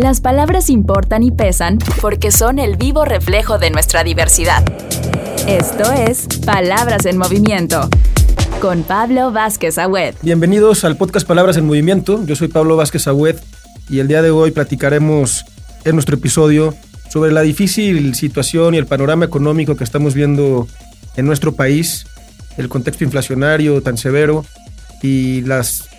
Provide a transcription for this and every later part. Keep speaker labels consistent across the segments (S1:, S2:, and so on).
S1: Las palabras importan y pesan porque son el vivo reflejo de nuestra diversidad. Esto es Palabras en Movimiento con Pablo Vázquez Agüed.
S2: Bienvenidos al podcast Palabras en Movimiento. Yo soy Pablo Vázquez Agüed y el día de hoy platicaremos en nuestro episodio sobre la difícil situación y el panorama económico que estamos viendo en nuestro país, el contexto inflacionario tan severo y las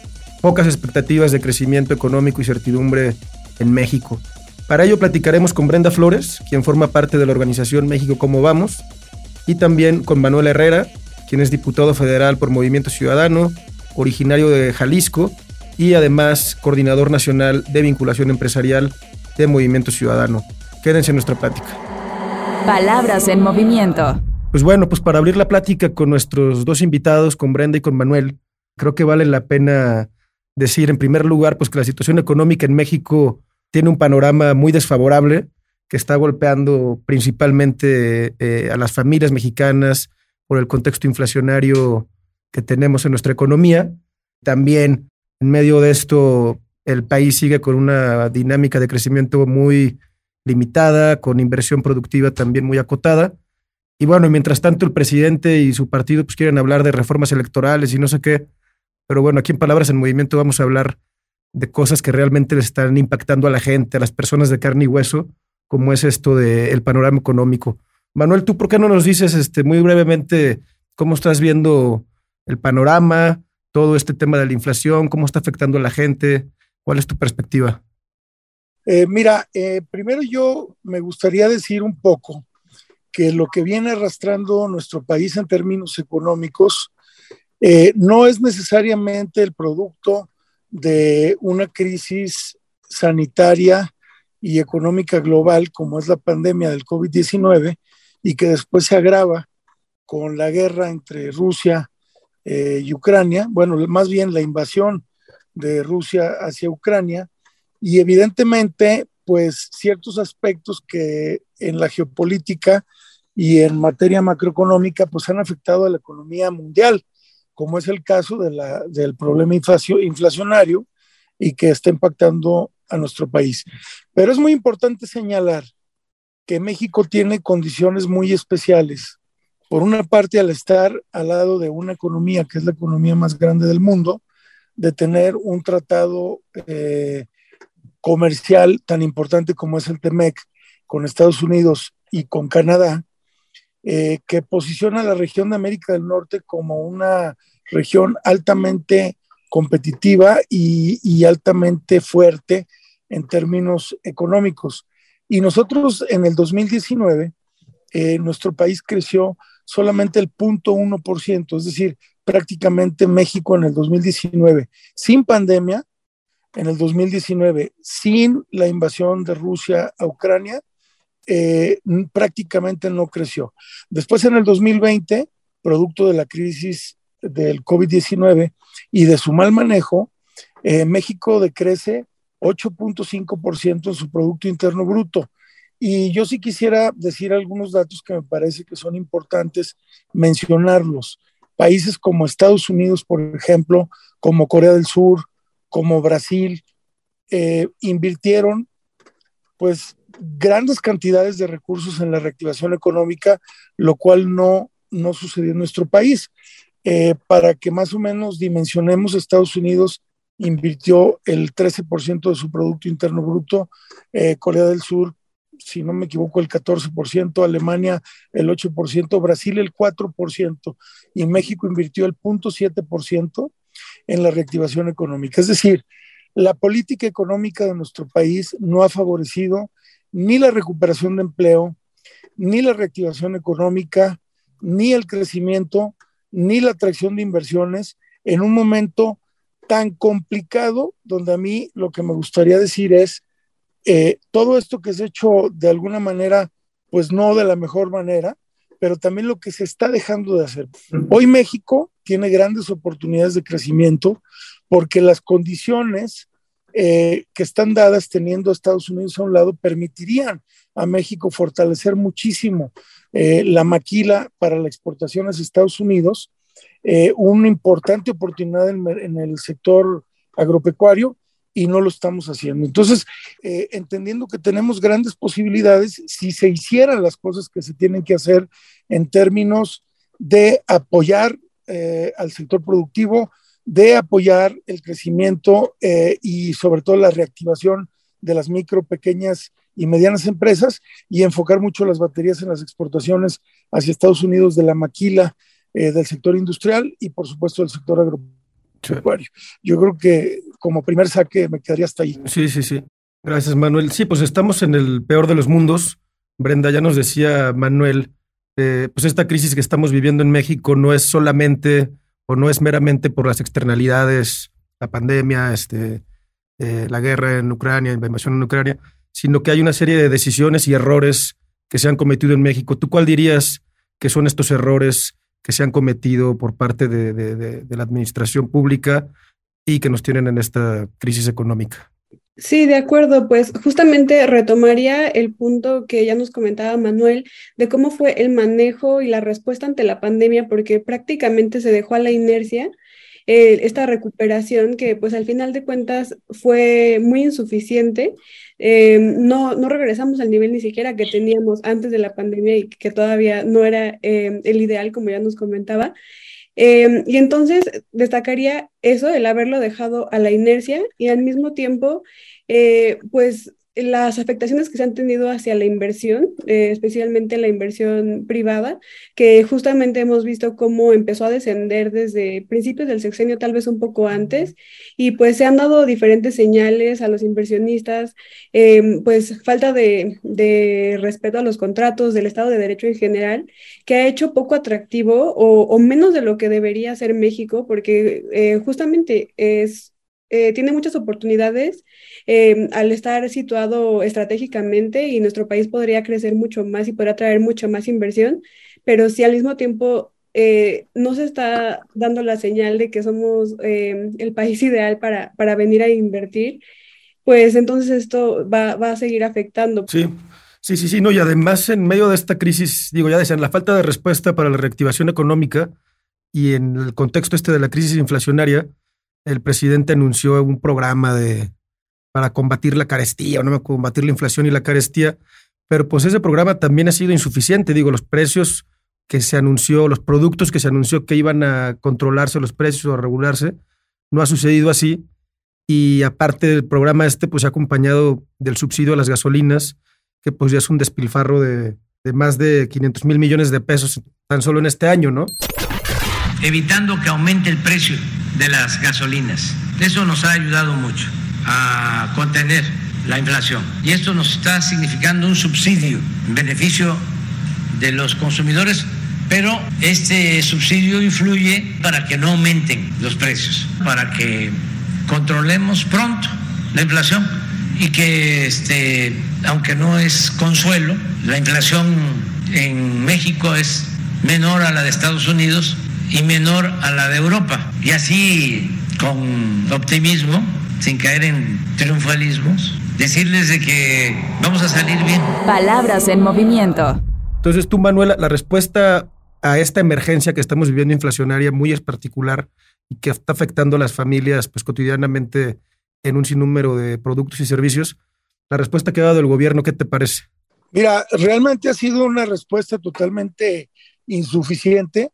S2: pocas expectativas de crecimiento económico y certidumbre en México. Para ello platicaremos con Brenda Flores, quien forma parte de la organización México Cómo Vamos, y también con Manuel Herrera, quien es diputado federal por Movimiento Ciudadano, originario de Jalisco y además coordinador nacional de vinculación empresarial de Movimiento Ciudadano. Quédense en nuestra plática.
S1: Palabras en movimiento.
S2: Pues bueno, pues para abrir la plática con nuestros dos invitados, con Brenda y con Manuel, creo que vale la pena decir en primer lugar pues que la situación económica en México tiene un panorama muy desfavorable que está golpeando principalmente eh, a las familias mexicanas por el contexto inflacionario que tenemos en nuestra economía. También en medio de esto el país sigue con una dinámica de crecimiento muy limitada, con inversión productiva también muy acotada. Y bueno, mientras tanto el presidente y su partido pues quieren hablar de reformas electorales y no sé qué. Pero bueno, aquí en Palabras en Movimiento vamos a hablar de cosas que realmente le están impactando a la gente, a las personas de carne y hueso, como es esto del panorama económico. Manuel, ¿tú por qué no nos dices este, muy brevemente cómo estás viendo el panorama, todo este tema de la inflación, cómo está afectando a la gente? ¿Cuál es tu perspectiva?
S3: Eh, mira, eh, primero yo me gustaría decir un poco que lo que viene arrastrando nuestro país en términos económicos eh, no es necesariamente el producto de una crisis sanitaria y económica global como es la pandemia del COVID-19 y que después se agrava con la guerra entre Rusia eh, y Ucrania, bueno, más bien la invasión de Rusia hacia Ucrania y evidentemente pues ciertos aspectos que en la geopolítica y en materia macroeconómica pues han afectado a la economía mundial como es el caso del problema inflacionario y que está impactando a nuestro país. Pero es muy importante señalar que México tiene condiciones muy especiales. Por una parte, al estar al lado de una economía que es la economía más grande del mundo, de tener un tratado eh, comercial tan importante como es el TEMEC con Estados Unidos y con Canadá, eh, que posiciona a la región de América del Norte como una región altamente competitiva y, altamente fuerte en términos económicos. Y nosotros en el 2019, eh, nuestro país creció solamente el 0.1%, es decir, prácticamente México en el 2019, sin pandemia, en el 2019, sin la invasión de Rusia a Ucrania, eh, prácticamente no creció. Después en el 2020, producto de la crisis del COVID-19 y de su mal manejo, eh, México decrece 8.5% en su Producto Interno Bruto. Y yo sí quisiera decir algunos datos que me parece que son importantes mencionarlos. Países como Estados Unidos, por ejemplo, como Corea del Sur, como Brasil, eh, invirtieron pues grandes cantidades de recursos en la reactivación económica, lo cual no, no sucedió en nuestro país. Eh, para que más o menos dimensionemos, Estados Unidos invirtió el 13% de su Producto Interno Bruto, eh, Corea del Sur, si no me equivoco, el 14%, Alemania el 8%, Brasil el 4% y México invirtió el 0.7% en la reactivación económica. Es decir, la política económica de nuestro país no ha favorecido ni la recuperación de empleo, ni la reactivación económica, ni el crecimiento, ni la atracción de inversiones en un momento tan complicado, donde a mí lo que me gustaría decir es, eh, todo esto que se ha hecho de alguna manera, pues no de la mejor manera, pero también lo que se está dejando de hacer. Hoy México tiene grandes oportunidades de crecimiento porque las condiciones eh, que están dadas teniendo a Estados Unidos a un lado permitirían a México fortalecer muchísimo eh, la maquila para la exportación a Estados Unidos, eh, una importante oportunidad en, el sector agropecuario y no lo estamos haciendo. Entonces, entendiendo que tenemos grandes posibilidades, si se hicieran las cosas que se tienen que hacer en términos de apoyar al sector productivo, de apoyar el crecimiento eh, y sobre todo la reactivación de las micro, pequeñas y medianas empresas y enfocar mucho las baterías en las exportaciones hacia Estados Unidos de la maquila del sector industrial y por supuesto del sector agropecuario. Yo creo que como primer saque me quedaría hasta ahí.
S2: Sí, sí, sí. Gracias, Manuel. Sí, pues estamos en el peor de los mundos. Brenda, ya nos decía Manuel, eh, pues esta crisis que estamos viviendo en México no es solamente no es meramente por las externalidades, la pandemia, este, eh, la guerra en Ucrania, la invasión en Ucrania, sino que hay una serie de decisiones y errores que se han cometido en México. ¿Tú cuál dirías que son estos errores que se han cometido por parte de, de la administración pública y que nos tienen en esta crisis económica.
S4: Sí, de acuerdo. Pues justamente retomaría el punto que ya nos comentaba Manuel de cómo fue el manejo y la respuesta ante la pandemia, porque prácticamente se dejó a la inercia eh, esta recuperación que pues al final de cuentas fue muy insuficiente. Eh, no, no regresamos al nivel ni siquiera que teníamos antes de la pandemia y que todavía no era eh, el ideal, como ya nos comentaba. Em, y entonces destacaría eso, el haberlo dejado a la inercia y al mismo tiempo, eh, pues las afectaciones que se han tenido hacia la inversión, eh, especialmente la inversión privada, que justamente hemos visto cómo empezó a descender desde principios del sexenio, tal vez un poco antes, y pues se han dado diferentes señales a los inversionistas, em, pues falta de, respeto a los contratos del Estado de Derecho en general, que ha hecho poco atractivo o, menos de lo que debería ser México, porque eh, justamente es, eh, tiene muchas oportunidades Em, al estar situado estratégicamente y nuestro país podría crecer mucho más y podría traer mucho más inversión, pero si al mismo tiempo eh, no se está dando la señal de que somos em, el país ideal para, para venir a invertir, pues entonces esto va, va, a seguir afectando.
S2: Sí. Sí, sí, sí, no, y además en medio de esta crisis, digo, ya decían, la falta de respuesta para la reactivación económica y en el contexto este de la crisis inflacionaria, el presidente anunció un programa de, para combatir la carestía, o no combatir la inflación y la carestía, pero pues ese programa también ha sido insuficiente. Digo, los precios que se anunció, los productos que se anunció que iban a controlarse los precios o a regularse, no ha sucedido así. Y aparte del programa este, pues se ha acompañado del subsidio a las gasolinas, que pues ya es un despilfarro de, de más de 500 mil millones de pesos tan solo en este año, ¿no?
S5: Evitando que aumente el precio de las gasolinas. Eso nos ha ayudado mucho a contener la inflación. Y esto nos está significando un subsidio en beneficio de los consumidores, pero este subsidio influye para que no aumenten los precios, para que controlemos pronto la inflación y que, este, aunque no es consuelo, la inflación en México es menor a la de Estados Unidos y menor a la de Europa. Y así, con optimismo, sin caer en triunfalismos, decirles de que vamos a salir bien.
S1: Palabras en movimiento.
S2: Entonces tú, Manuela, la respuesta a esta emergencia que estamos viviendo inflacionaria muy es particular y que está afectando a las familias pues cotidianamente en un sinnúmero de productos y servicios, la respuesta que ha dado el gobierno, ¿qué te parece?
S3: Mira, realmente ha sido una respuesta totalmente insuficiente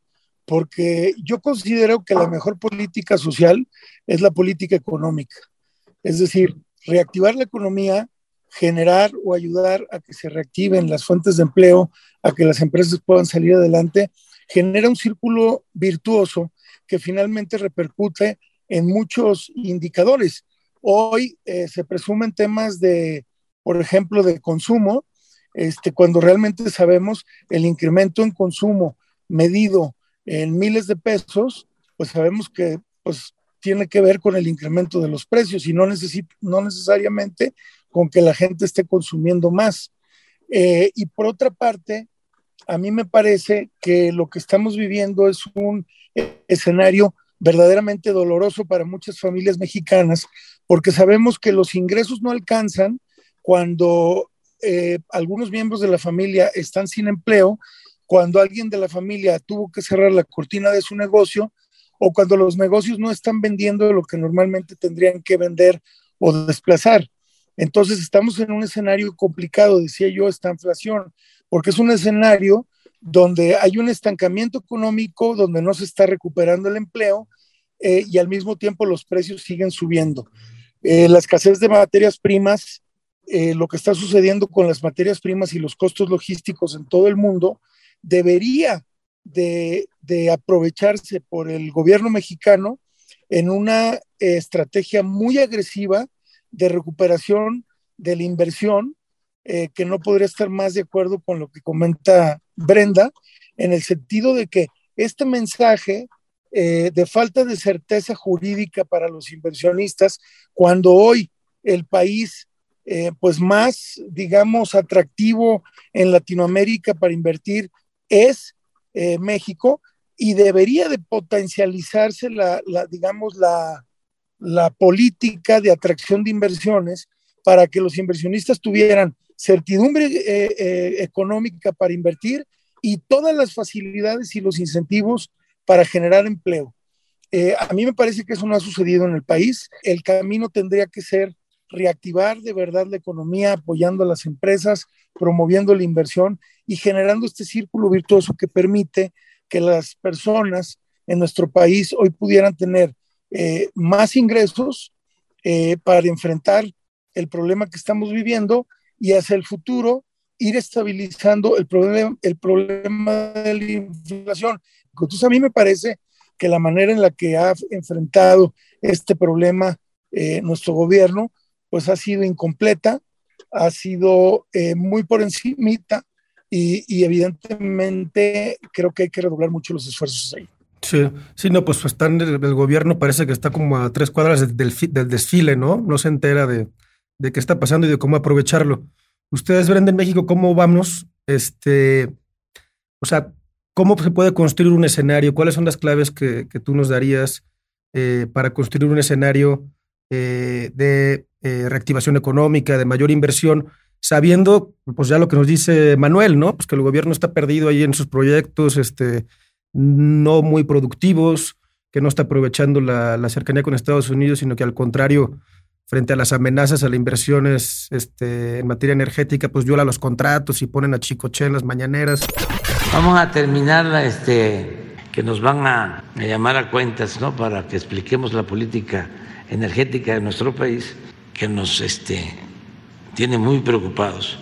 S3: porque yo considero que la mejor política social es la política económica. Es decir, reactivar la economía, generar o ayudar a que se reactiven las fuentes de empleo, a que las empresas puedan salir adelante, genera un círculo virtuoso que finalmente repercute en muchos indicadores. Hoy eh, se presumen temas de, por ejemplo, de consumo, este, cuando realmente sabemos el incremento en consumo medido en miles de pesos, pues sabemos que pues, tiene que ver con el incremento de los precios y no, no necesariamente con que la gente esté consumiendo más. Eh, y por otra parte, a mí me parece que lo que estamos viviendo es un escenario verdaderamente doloroso para muchas familias mexicanas, porque sabemos que los ingresos no alcanzan cuando eh, algunos miembros de la familia están sin empleo, cuando alguien de la familia tuvo que cerrar la cortina de su negocio o cuando los negocios no están vendiendo lo que normalmente tendrían que vender o desplazar. Entonces estamos en un escenario complicado, decía yo, esta inflación, porque es un escenario donde hay un estancamiento económico, donde no se está recuperando el empleo eh, y al mismo tiempo los precios siguen subiendo. Eh, la escasez de materias primas, eh, lo que está sucediendo con las materias primas y los costos logísticos en todo el mundo, debería de, de aprovecharse por el gobierno mexicano en una estrategia muy agresiva de recuperación de la inversión, eh, que no podría estar más de acuerdo con lo que comenta Brenda, en el sentido de que este mensaje eh, de falta de certeza jurídica para los inversionistas, cuando hoy el país eh, pues más, digamos, atractivo en Latinoamérica para invertir es México y debería de potencializarse la, digamos, la, la política de atracción de inversiones para que los inversionistas tuvieran certidumbre eh, eh, económica para invertir y todas las facilidades y los incentivos para generar empleo. Eh, a mí me parece que eso no ha sucedido en el país. El camino tendría que ser reactivar de verdad la economía, apoyando a las empresas, promoviendo la inversión y generando este círculo virtuoso que permite que las personas en nuestro país hoy pudieran tener eh, más ingresos eh, para enfrentar el problema que estamos viviendo y hacia el futuro ir estabilizando el problema, el problema de la inflación. Entonces a mí me parece que la manera en la que ha enfrentado este problema eh, nuestro gobierno, pues ha sido incompleta, ha sido muy por encimita y, evidentemente creo que hay que redoblar mucho los esfuerzos ahí.
S2: Sí, sí, no, pues están el, gobierno parece que está como a tres cuadras del, desfile, ¿no? No se entera de, de, qué está pasando y de cómo aprovecharlo. Ustedes ven en México cómo vamos, este, o sea, cómo se puede construir un escenario, cuáles son las claves que, que tú nos darías eh, para construir un escenario eh, de eh, reactivación económica, de mayor inversión, sabiendo, pues ya lo que nos dice Manuel, ¿no? Pues que el gobierno está perdido ahí en sus proyectos, este no muy productivos, que no está aprovechando la, cercanía con Estados Unidos, sino que al contrario, frente a las amenazas a las inversiones este, en materia energética, pues viola los contratos y ponen a Chicoche en las mañaneras.
S5: Vamos a terminar este, que nos van a, llamar a cuentas, ¿no? Para que expliquemos la política energética de nuestro país, que nos este, tiene muy preocupados.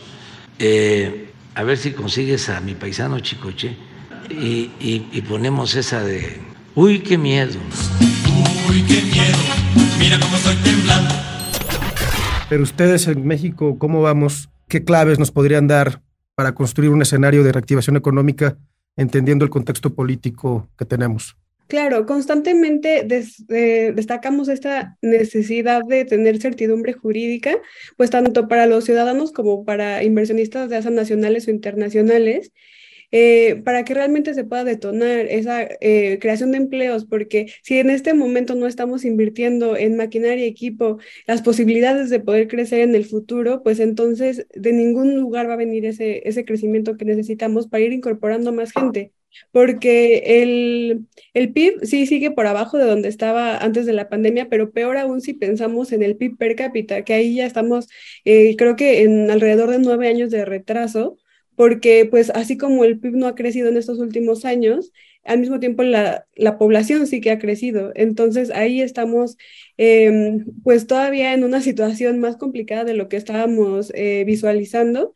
S5: Eh, a ver si consigues a mi paisano Chicoche y, ponemos esa de, uy, qué miedo. Uy, qué miedo,
S2: mira cómo estoy temblando. Pero ustedes en México, ¿cómo vamos? ¿Qué claves nos podrían dar para construir un escenario de reactivación económica entendiendo el contexto político que tenemos?
S4: Claro, constantemente eh, destacamos esta necesidad de tener certidumbre jurídica, pues tanto para los ciudadanos como para inversionistas de asas nacionales o internacionales. Eh, para que realmente se pueda detonar esa eh, creación de empleos, porque si en este momento no estamos invirtiendo en maquinaria y equipo, las posibilidades de poder crecer en el futuro, pues entonces de ningún lugar va a venir ese, ese crecimiento que necesitamos para ir incorporando más gente porque el, el, PIB sí sigue por abajo de donde estaba antes de la pandemia, pero peor aún si pensamos en el PIB per cápita, que ahí ya estamos, eh, creo que en alrededor de nueve años de retraso, porque pues así como el PIB no ha crecido en estos últimos años, al mismo tiempo la, la población sí que ha crecido. Entonces ahí estamos em, pues todavía en una situación más complicada de lo que estábamos eh, visualizando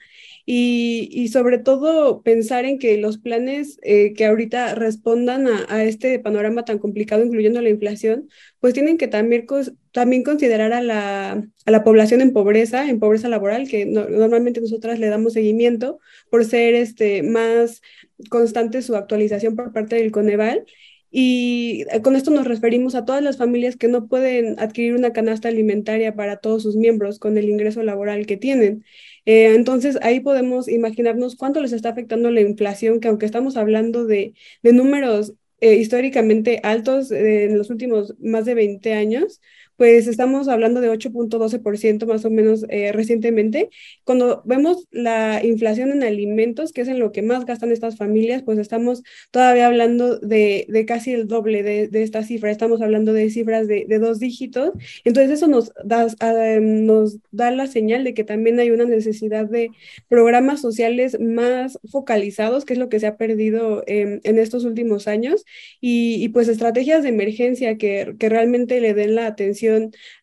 S4: y, sobre todo pensar en que los planes eh, que ahorita respondan a, este panorama tan complicado, incluyendo la inflación, pues tienen que también, también considerar a la, a la, población en pobreza, en pobreza laboral, que normalmente nosotras le damos seguimiento por ser este, más constante su actualización por parte del Coneval. Y eh, con esto nos referimos a todas las familias que no pueden adquirir una canasta alimentaria para todos sus miembros con el ingreso laboral que tienen. Eh, entonces ahí podemos imaginarnos cuánto les está afectando la inflación, que aunque estamos hablando de, números eh, históricamente altos en los últimos más de 20 años, pues estamos hablando de 8.12% más o menos eh, recientemente. Cuando vemos la inflación en alimentos, que es en lo que más gastan estas familias, pues estamos todavía hablando de, de casi el doble de, de, esta cifra. Estamos hablando de cifras de, de dos dígitos. Entonces eso nos da, uh, nos da la señal de que también hay una necesidad de programas sociales más focalizados, que es lo que se ha perdido eh, en estos últimos años, y, y, pues estrategias de emergencia que, que realmente le den la atención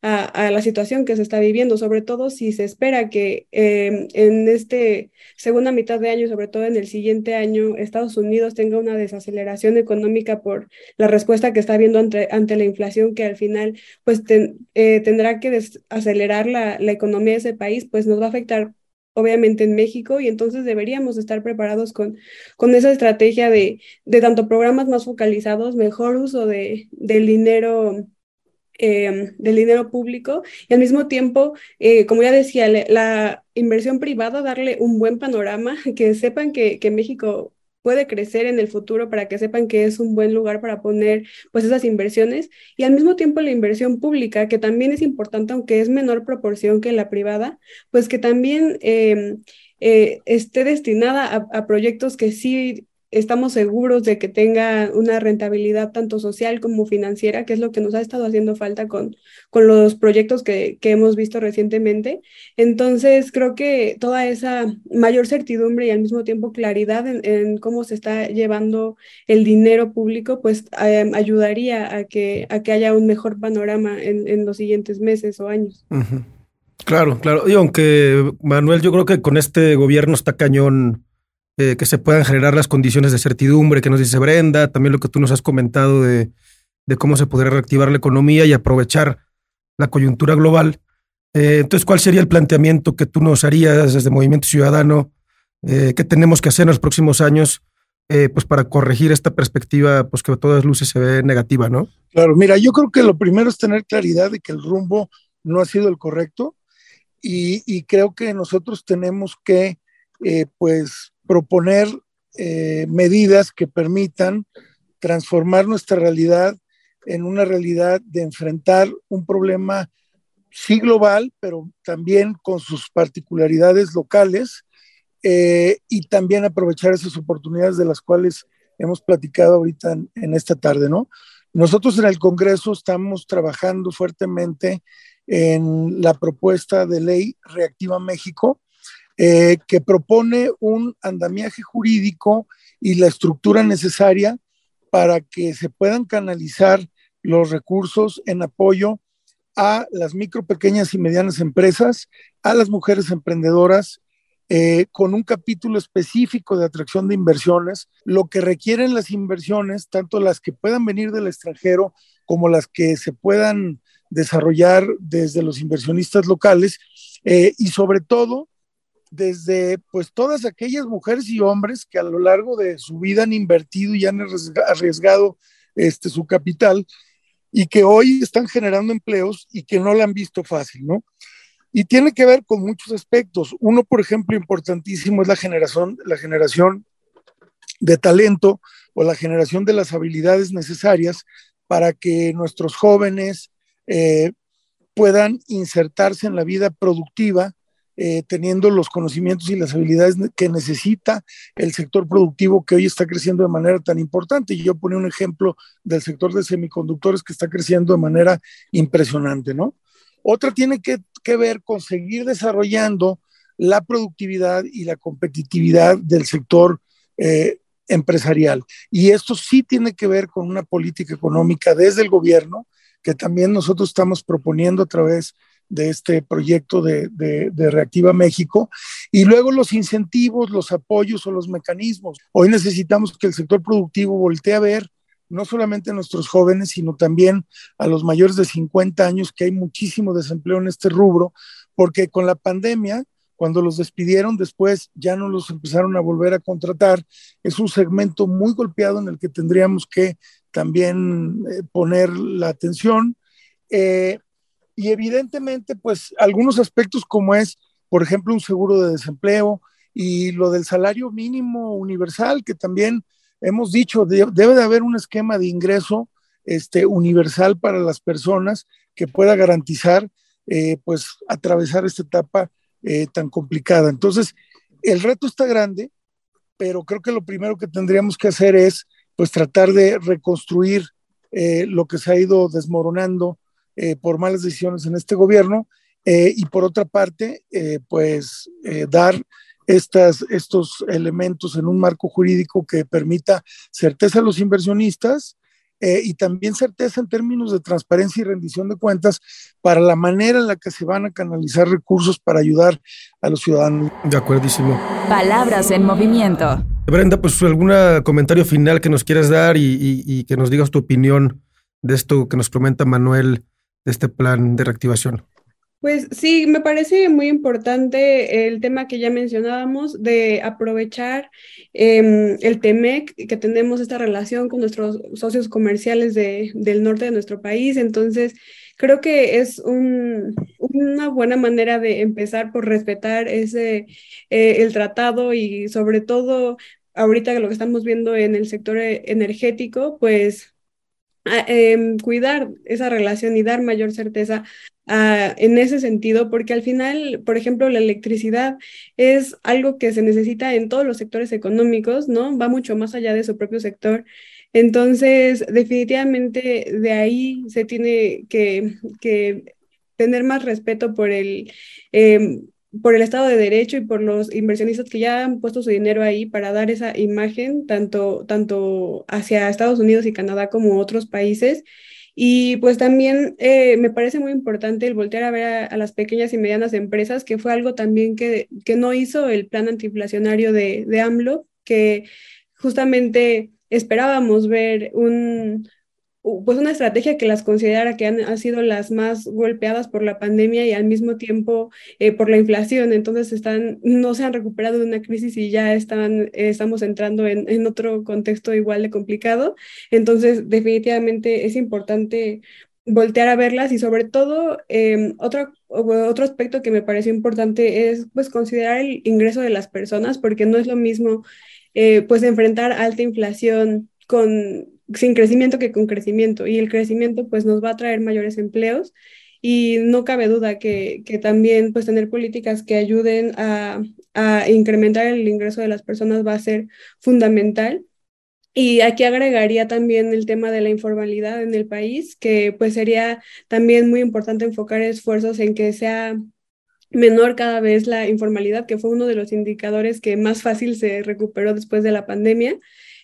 S4: a, a, la situación que se está viviendo, sobre todo si se espera que eh, en este segunda mitad de año, sobre todo en el siguiente año, Estados Unidos tenga una desaceleración económica por la respuesta que está habiendo ante, ante la inflación, que al final pues eh, tendrá que acelerar la, la economía de ese país, pues nos va a afectar obviamente en México, y entonces deberíamos estar preparados con, con esa estrategia de, de tanto programas más focalizados, mejor uso de, del dinero eh, del dinero público y al mismo tiempo, eh, como ya decía, la inversión privada, darle un buen panorama, que sepan que, que, México puede crecer en el futuro para que sepan que es un buen lugar para poner pues esas inversiones y al mismo tiempo la inversión pública, que también es importante, aunque es menor proporción que la privada, pues que también eh, eh, esté destinada a proyectos que sí estamos seguros de que tenga una rentabilidad tanto social como financiera, que es lo que nos ha estado haciendo falta con, con los proyectos que, que hemos visto recientemente. Entonces, creo que toda esa mayor certidumbre y al mismo tiempo claridad en, en cómo se está llevando el dinero público, pues eh, ayudaría a que, a que haya un mejor panorama en, en los siguientes meses o años.
S2: Claro, claro. Y aunque Manuel, yo creo que con este gobierno está cañón eh, que se puedan generar las condiciones de certidumbre que nos dice Brenda, también lo que tú nos has comentado de, de cómo se podría reactivar la economía y aprovechar la coyuntura global. Eh, entonces, ¿cuál sería el planteamiento que tú nos harías desde Movimiento Ciudadano? Eh, ¿Qué tenemos que hacer en los próximos años pues para corregir esta perspectiva pues que a todas luces se ve negativa, ¿no?
S3: Claro, mira, yo creo que lo primero es tener claridad de que el rumbo no ha sido el correcto y creo que nosotros tenemos que pues proponer eh, medidas que permitan transformar nuestra realidad en una realidad de enfrentar un problema sí global, pero también con sus particularidades locales eh, y también aprovechar esas oportunidades de las cuales hemos platicado ahorita en, en, esta tarde, ¿no? Nosotros en el Congreso estamos trabajando fuertemente en la propuesta de ley Reactiva México, eh, que propone un andamiaje jurídico y la estructura necesaria para que se puedan canalizar los recursos en apoyo a las micro, pequeñas y medianas empresas, a las mujeres emprendedoras, eh, con un capítulo específico de atracción de inversiones, lo que requieren las inversiones, tanto las que puedan venir del extranjero como las que se puedan desarrollar desde los inversionistas locales, eh, y sobre todo desde pues todas aquellas mujeres y hombres que a lo largo de su vida han invertido y han arriesgado este, su capital y que hoy están generando empleos y que no la han visto fácil, ¿no? Y tiene que ver con muchos aspectos. Uno, por ejemplo, importantísimo es la generación, la generación de talento o la generación de las habilidades necesarias para que nuestros jóvenes eh, puedan insertarse en la vida productiva eh, teniendo los conocimientos y las habilidades que necesita el sector productivo que hoy está creciendo de manera tan importante. Y yo ponía un ejemplo del sector de semiconductores que está creciendo de manera impresionante, ¿no? Otra tiene que, que ver con seguir desarrollando la productividad y la competitividad del sector eh, empresarial. Y esto sí tiene que ver con una política económica desde el gobierno, que también nosotros estamos proponiendo a través de este proyecto de, de, Reactiva México. Y luego los incentivos, los apoyos o los mecanismos. Hoy necesitamos que el sector productivo voltee a ver no solamente a nuestros jóvenes, sino también a los mayores de 50 años, que hay muchísimo desempleo en este rubro, porque con la pandemia, cuando los despidieron, después ya no los empezaron a volver a contratar. Es un segmento muy golpeado en el que tendríamos que también eh, poner la atención. Eh, y evidentemente, pues algunos aspectos como es, por ejemplo, un seguro de desempleo y lo del salario mínimo universal, que también hemos dicho, de, debe de haber un esquema de ingreso este, universal para las personas que pueda garantizar eh, pues atravesar esta etapa eh, tan complicada. Entonces, el reto está grande, pero creo que lo primero que tendríamos que hacer es pues tratar de reconstruir eh, lo que se ha ido desmoronando por malas decisiones en este gobierno y por otra parte, pues dar estas, estos elementos en un marco jurídico que permita certeza a los inversionistas, eh, y también certeza en términos de transparencia y rendición de cuentas para la manera en la que se van a canalizar recursos para ayudar a los ciudadanos.
S2: De acuerdísimo.
S1: Palabras en movimiento.
S2: Brenda, pues algún comentario final que nos quieras dar y, que nos digas tu opinión de esto que nos comenta Manuel, de este plan de reactivación.
S4: Pues sí, me parece muy importante el tema que ya mencionábamos de aprovechar em, el TEMEC, que tenemos esta relación con nuestros socios comerciales del norte de nuestro país. Entonces, creo que es una buena manera de empezar por respetar ese, eh, el tratado y sobre todo ahorita lo que estamos viendo en el sector eh, energético, pues em, cuidar esa relación y dar mayor certeza en ese sentido, porque al final, por ejemplo, la electricidad es algo que se necesita en todos los sectores económicos, ¿no? Va mucho más allá de su propio sector. Entonces, definitivamente de ahí se tiene que, tener más respeto por el, em, por el Estado de Derecho y por los inversionistas que ya han puesto su dinero ahí para dar esa imagen tanto, tanto hacia Estados Unidos y Canadá como otros países. Y pues también eh, me parece muy importante el voltear a ver a, las pequeñas y medianas empresas, que fue algo también que, que no hizo el plan antiinflacionario de, de AMLO, que justamente esperábamos ver un, pues una estrategia que las considerara que han, sido las más golpeadas por la pandemia y al mismo tiempo eh, por la inflación. Entonces están, no se han recuperado de una crisis y ya están, eh, estamos entrando en, en, otro contexto igual de complicado. Entonces definitivamente es importante voltear a verlas y sobre todo em, otro, otro aspecto que me pareció importante es pues considerar el ingreso de las personas porque no es lo mismo eh, pues enfrentar alta inflación con sin crecimiento que con crecimiento. Y el crecimiento pues nos va a traer mayores empleos y no cabe duda que, que también pues tener políticas que ayuden a, a, incrementar el ingreso de las personas va a ser fundamental. Y aquí agregaría también el tema de la informalidad en el país, que pues sería también muy importante enfocar esfuerzos en que sea menor cada vez la informalidad, que fue uno de los indicadores que más fácil se recuperó después de la pandemia,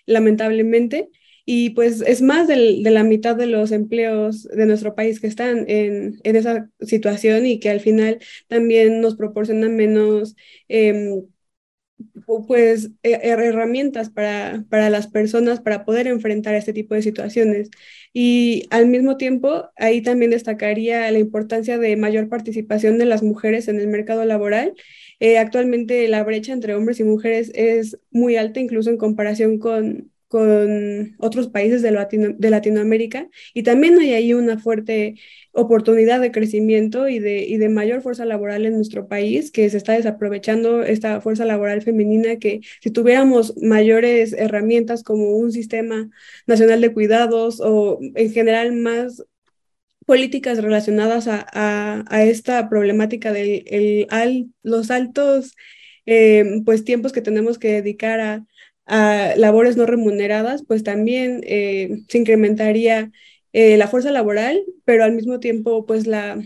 S4: lamentablemente y pues es más de la mitad de los empleos de nuestro país que están en, esa situación y que al final también nos proporcionan menos em, pues herramientas para, para las personas para poder enfrentar este tipo de situaciones. Y al mismo tiempo, ahí también destacaría la importancia de mayor participación de las mujeres en el mercado laboral. Eh, actualmente la brecha entre hombres y mujeres es muy alta, incluso en comparación con, con otros países de, de Latinoamérica y también hay ahí una fuerte oportunidad de crecimiento y de, y de mayor fuerza laboral en nuestro país, que se está desaprovechando esta fuerza laboral femenina, que si tuviéramos mayores herramientas como un sistema nacional de cuidados o en general más políticas relacionadas a, a, esta problemática de el, los altos eh, pues tiempos que tenemos que dedicar a a labores no remuneradas, pues también eh, se incrementaría eh, la fuerza laboral, pero al mismo tiempo, pues la,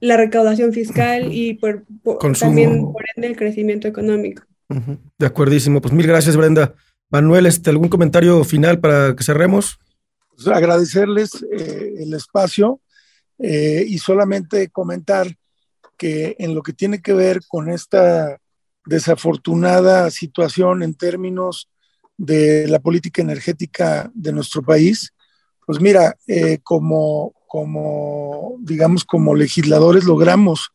S4: la recaudación fiscal y por, también por ende el crecimiento económico.
S2: De acuerdísimo. Pues mil gracias, Brenda. Manuel, este, ¿algún comentario final para que cerremos?
S3: Pues agradecerles eh, el espacio y solamente comentar que en lo que tiene que ver con esta desafortunada situación en términos de la política energética de nuestro país, pues mira, eh, como, como, digamos, como legisladores logramos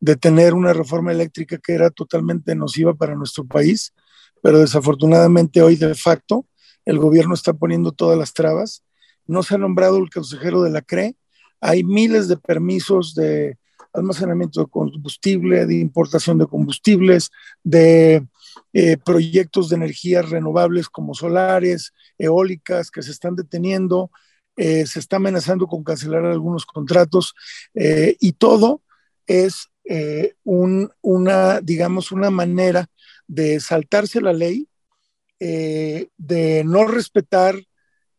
S3: detener una reforma eléctrica que era totalmente nociva para nuestro país, pero desafortunadamente hoy de facto el gobierno está poniendo todas las trabas. No se ha nombrado el consejero de la CRE, hay miles de permisos de almacenamiento de combustible, de importación de combustibles, de eh, proyectos de energías renovables como solares, eólicas, que se están deteniendo. eh, se está amenazando con cancelar algunos contratos eh, y todo es una, digamos, una manera de saltarse la ley, de no respetar,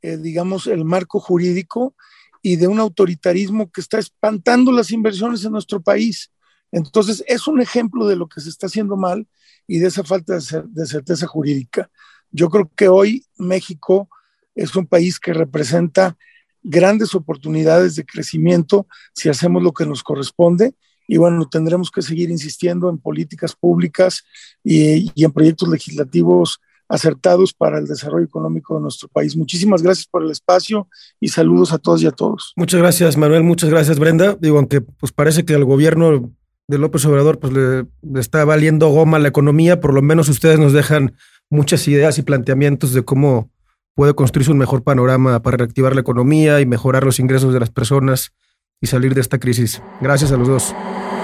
S3: digamos, el marco jurídico y de un autoritarismo que está espantando las inversiones en nuestro país. Entonces, es un ejemplo de lo que se está haciendo mal y de esa falta de certeza jurídica. Yo creo que hoy México es un país que representa grandes oportunidades de crecimiento si hacemos lo que nos corresponde. Y bueno, tendremos que seguir insistiendo en políticas públicas y, en proyectos legislativos acertados para el desarrollo económico de nuestro país. Muchísimas gracias por el espacio y saludos a todos y a todos.
S2: Muchas gracias, Manuel. Muchas gracias, Brenda. Digo, aunque pues parece que al gobierno de López Obrador pues le, le, está valiendo goma la economía, por lo menos ustedes nos dejan muchas ideas y planteamientos de cómo puede construirse un mejor panorama para reactivar la economía y mejorar los ingresos de las personas y salir de esta crisis. Gracias a los dos.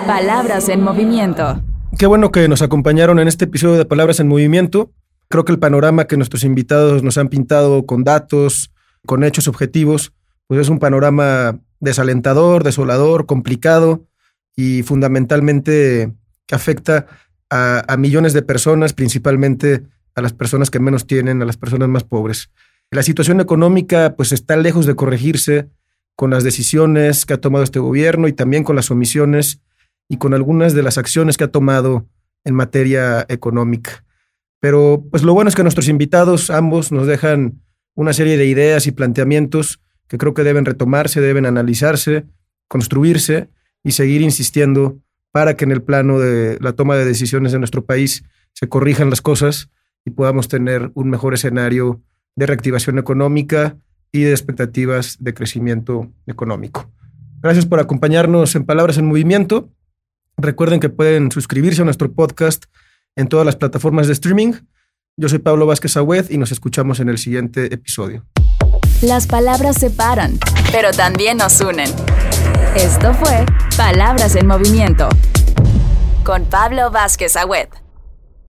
S1: Palabras en movimiento.
S2: Qué bueno que nos acompañaron en este episodio de Palabras en Movimiento. Creo que el panorama que nuestros invitados nos han pintado con datos, con hechos objetivos, pues es un panorama desalentador, desolador, complicado y fundamentalmente que afecta a, a millones de personas, principalmente a las personas que menos tienen, a las personas más pobres. La situación económica pues está lejos de corregirse con las decisiones que ha tomado este gobierno y también con las omisiones y con algunas de las acciones que ha tomado en materia económica. Pero pues lo bueno es que nuestros invitados ambos nos dejan una serie de ideas y planteamientos que creo que deben retomarse, deben analizarse, construirse y seguir insistiendo para que en el plano de la toma de decisiones de nuestro país se corrijan las cosas y podamos tener un mejor escenario de reactivación económica y de expectativas de crecimiento económico. Gracias por acompañarnos en Palabras en Movimiento. Recuerden que pueden suscribirse a nuestro podcast en todas las plataformas de streaming. Yo soy Pablo Vázquez Agüed y nos escuchamos en el siguiente episodio.
S1: Las palabras separan, pero también nos unen. Esto fue Palabras en Movimiento con Pablo Vázquez Agüed.